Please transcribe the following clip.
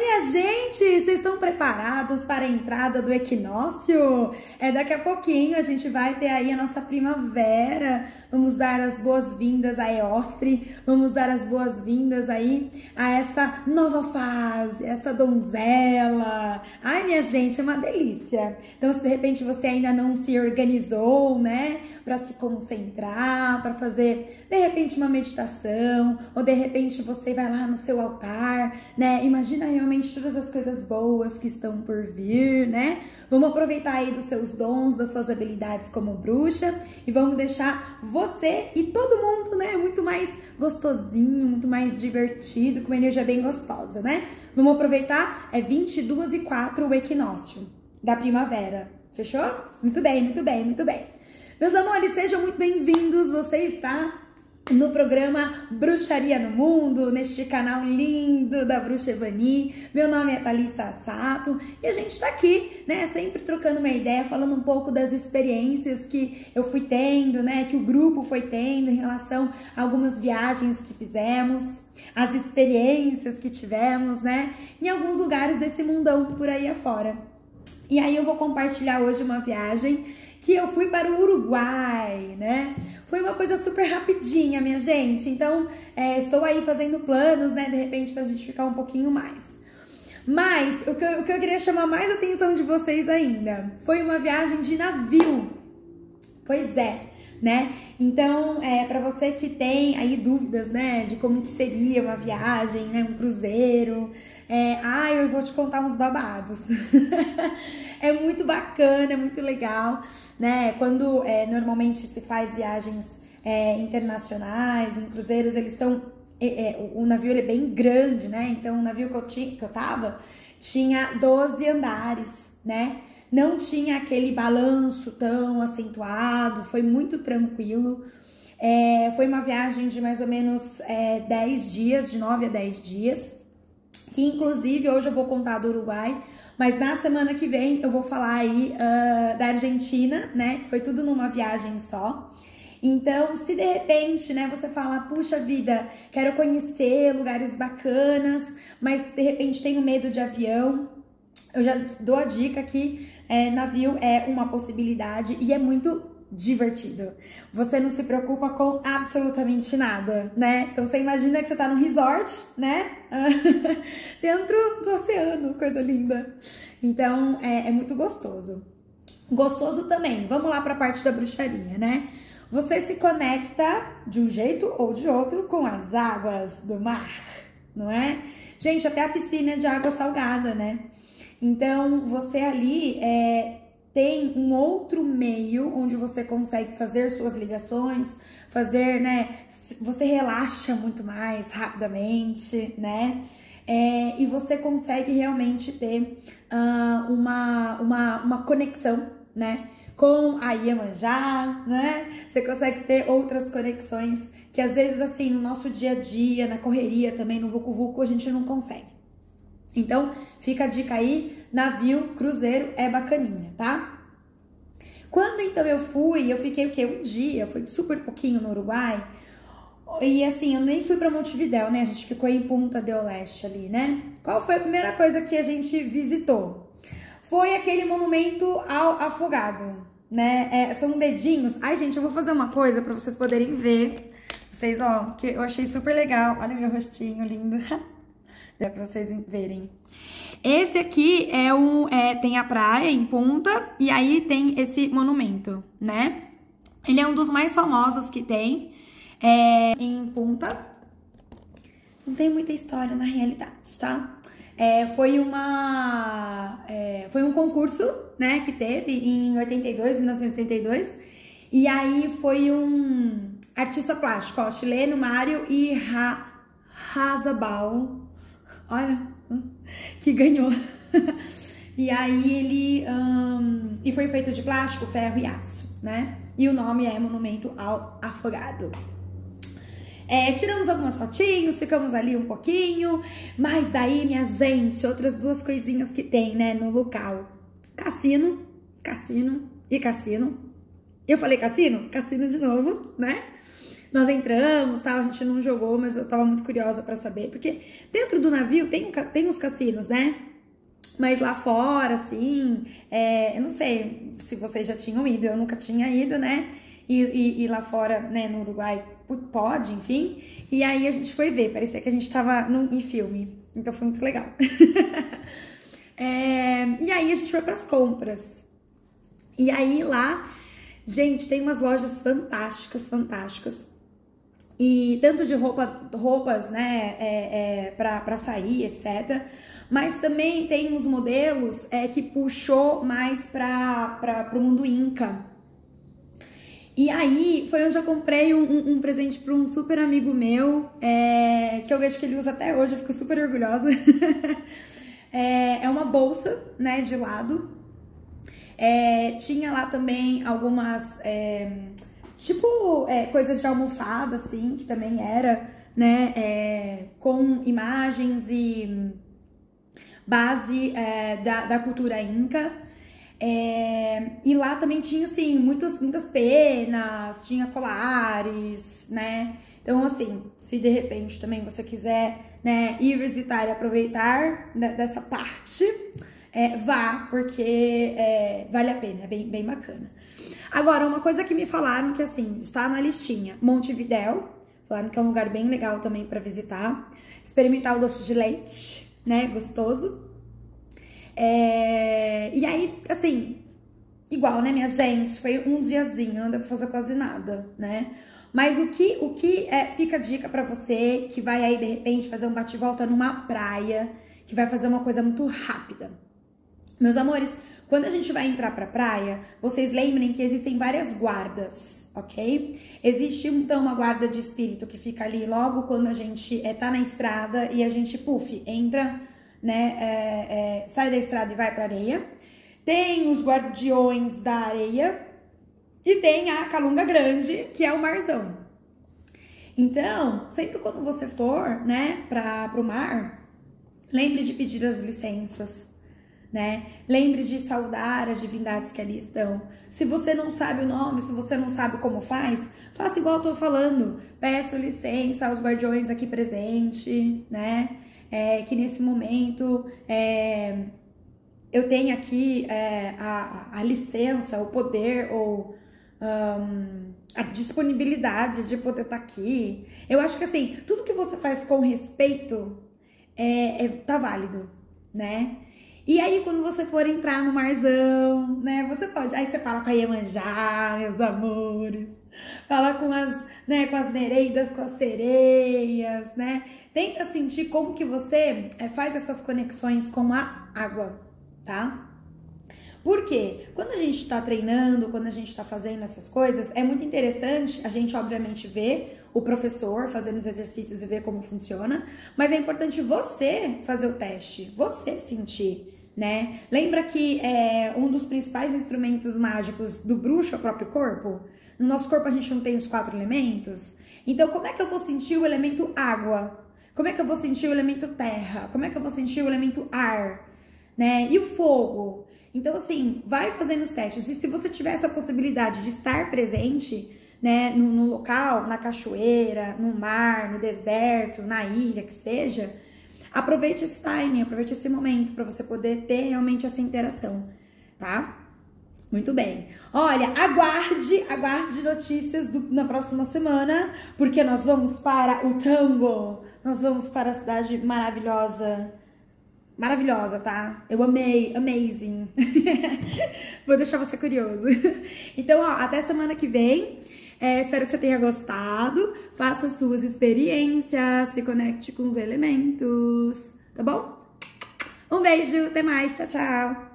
minha gente, vocês estão preparados para a entrada do equinócio? É daqui a pouquinho a gente vai ter aí a nossa primavera. Vamos dar as boas-vindas a Eostre, vamos dar as boas-vindas aí a essa nova fase, essa donzela. Ai, minha gente, é uma delícia. Então, se de repente você ainda não se organizou, né, para se concentrar, para fazer de repente uma meditação, ou de repente você vai lá no seu altar, né? Imagina todas as coisas boas que estão por vir, né? Vamos aproveitar aí dos seus dons, das suas habilidades como bruxa e vamos deixar você e todo mundo, né, muito mais gostosinho, muito mais divertido, com uma energia bem gostosa, né? Vamos aproveitar, é 22 e 4 o equinócio da primavera. Fechou? Muito bem, muito bem, muito bem. Meus amores, sejam muito bem-vindos. Você está no programa Bruxaria no Mundo, neste canal lindo da Bruxa Evani. Meu nome é Thalissa Sato e a gente está aqui, né, sempre trocando uma ideia, falando um pouco das experiências que eu fui tendo, né, que o grupo foi tendo em relação a algumas viagens que fizemos, as experiências que tivemos, né, em alguns lugares desse mundão por aí afora. E aí eu vou compartilhar hoje uma viagem que eu fui para o Uruguai, né? Foi uma coisa super rapidinha, minha gente. Então, é, estou aí fazendo planos, né? De repente, para a gente ficar um pouquinho mais. Mas o que, eu, o que eu queria chamar mais atenção de vocês ainda foi uma viagem de navio. Pois é, né? Então, é, para você que tem aí dúvidas, né, de como que seria uma viagem, né, um cruzeiro, é, ah, eu vou te contar uns babados. é muito bacana, é muito legal, né? Quando é, normalmente se faz viagens é, internacionais, em cruzeiros, eles são. É, é, o navio é bem grande, né? Então, o navio que eu, tinha, que eu tava tinha 12 andares, né? Não tinha aquele balanço tão acentuado, foi muito tranquilo. É, foi uma viagem de mais ou menos é, 10 dias, de 9 a 10 dias que inclusive hoje eu vou contar do Uruguai, mas na semana que vem eu vou falar aí uh, da Argentina, né? Foi tudo numa viagem só. Então, se de repente, né, você fala, puxa vida, quero conhecer lugares bacanas, mas de repente tenho medo de avião, eu já dou a dica que é, navio é uma possibilidade e é muito divertido. Você não se preocupa com absolutamente nada, né? Então você imagina que você tá num resort, né? Dentro do oceano, coisa linda. Então é, é muito gostoso. Gostoso também. Vamos lá para a parte da bruxaria, né? Você se conecta de um jeito ou de outro com as águas do mar, não é? Gente, até a piscina é de água salgada, né? Então você ali é, tem um outro meio onde você consegue fazer suas ligações, fazer, né? Você relaxa muito mais rapidamente, né? É, e você consegue realmente ter uh, uma, uma, uma conexão, né? Com a Iemanjá, né? Você consegue ter outras conexões que às vezes, assim, no nosso dia a dia, na correria também, no Vucu Vucu, a gente não consegue. Então, fica a dica aí, navio, cruzeiro é bacaninha, tá? Quando então eu fui, eu fiquei o quê? Um dia, foi super pouquinho no Uruguai. E assim, eu nem fui para Montevidéu, né? A gente ficou em Punta del Oeste ali, né? Qual foi a primeira coisa que a gente visitou? Foi aquele monumento ao afogado, né? É, são dedinhos. Ai, gente, eu vou fazer uma coisa para vocês poderem ver. Vocês, ó, que eu achei super legal. Olha meu rostinho lindo. Dá pra vocês verem. Esse aqui é o. É, tem a praia em Punta e aí tem esse monumento, né? Ele é um dos mais famosos que tem é, em Punta. Não tem muita história na realidade, tá? É, foi uma. É, foi um concurso, né, que teve em 82, 1982. E aí foi um artista plástico, ó, chileno, Mário e Ra Razabal olha, que ganhou. e aí ele. Um, e foi feito de plástico, ferro e aço, né? E o nome é Monumento ao Afogado. É, tiramos algumas fotinhos, ficamos ali um pouquinho, mas daí, minha gente, outras duas coisinhas que tem, né, no local: cassino, cassino e cassino. Eu falei cassino? Cassino de novo, né? Nós entramos, tal, a gente não jogou, mas eu tava muito curiosa para saber, porque dentro do navio tem, tem os cassinos, né? Mas lá fora, assim, é, eu não sei se vocês já tinham ido, eu nunca tinha ido, né? E, e, e, lá fora, né, no Uruguai, pode, enfim. E aí a gente foi ver, parecia que a gente tava num, em filme. Então foi muito legal. é, e aí a gente foi pras compras. E aí lá, gente, tem umas lojas fantásticas, fantásticas. E tanto de roupa, roupas, né, é, é, pra sair, etc. Mas também tem uns modelos é, que puxou mais para o mundo Inca. E aí foi onde eu comprei um, um, um presente para um super amigo meu, é, que eu vejo que ele usa até hoje, eu fico super orgulhosa. é, é, uma bolsa, né, de lado. É, tinha lá também algumas, é, tipo, é, coisas de almofada, assim, que também era, né, é, com imagens e base é, da, da cultura inca. É, e lá também tinha, assim, muitas, muitas penas, tinha colares, né? Então, assim, se de repente também você quiser né, ir visitar e aproveitar né, dessa parte, é, vá, porque é, vale a pena, é bem, bem bacana. Agora, uma coisa que me falaram que, assim, está na listinha, Montevidéu, falaram que é um lugar bem legal também para visitar, experimentar o doce de leite, né? Gostoso. É... E aí, assim, igual, né, minha gente? Foi um diazinho, não deu pra fazer quase nada, né? Mas o que, o que é, fica dica para você que vai aí de repente fazer um bate-volta numa praia, que vai fazer uma coisa muito rápida. Meus amores, quando a gente vai entrar pra praia, vocês lembrem que existem várias guardas, ok? Existe então uma guarda de espírito que fica ali logo quando a gente é, tá na estrada e a gente, puf, entra, né? É, é, sai da estrada e vai pra areia. Tem os guardiões da areia e tem a Calunga Grande, que é o marzão. Então, sempre quando você for, né, para pro mar, lembre de pedir as licenças, né? Lembre de saudar as divindades que ali estão. Se você não sabe o nome, se você não sabe como faz, faça igual eu tô falando. Peço licença aos guardiões aqui presente, né? É, que nesse momento é, eu tenho aqui é, a, a, licença, o poder ou um, a disponibilidade de poder estar tá aqui. Eu acho que assim, tudo que você faz com respeito é, é tá válido, né? E aí, quando você for entrar no marzão, né, você pode. Aí você fala com a Iemanjá, meus amores. Fala com as, né, com as nereidas, com as sereias, né? Tenta sentir como que você é, faz essas conexões com a água, tá? Por quê? Quando a gente está treinando, quando a gente está fazendo essas coisas, é muito interessante a gente, obviamente, ver o professor fazendo os exercícios e ver como funciona, mas é importante você fazer o teste, você sentir né? Lembra que é, um dos principais instrumentos mágicos do bruxo é o próprio corpo? No nosso corpo a gente não tem os quatro elementos? Então, como é que eu vou sentir o elemento água? Como é que eu vou sentir o elemento terra? Como é que eu vou sentir o elemento ar? Né? E o fogo? Então, assim, vai fazendo os testes. E se você tiver essa possibilidade de estar presente, né, no, no local, na cachoeira, no mar, no deserto, na ilha, que seja, Aproveite esse timing, aproveite esse momento para você poder ter realmente essa interação, tá? Muito bem. Olha, aguarde, aguarde notícias do, na próxima semana, porque nós vamos para o Tango. Nós vamos para a cidade maravilhosa. Maravilhosa, tá? Eu amei, amazing. Vou deixar você curioso. Então, ó, até semana que vem. É, espero que você tenha gostado. Faça suas experiências, se conecte com os elementos, tá bom? Um beijo, até mais, tchau, tchau!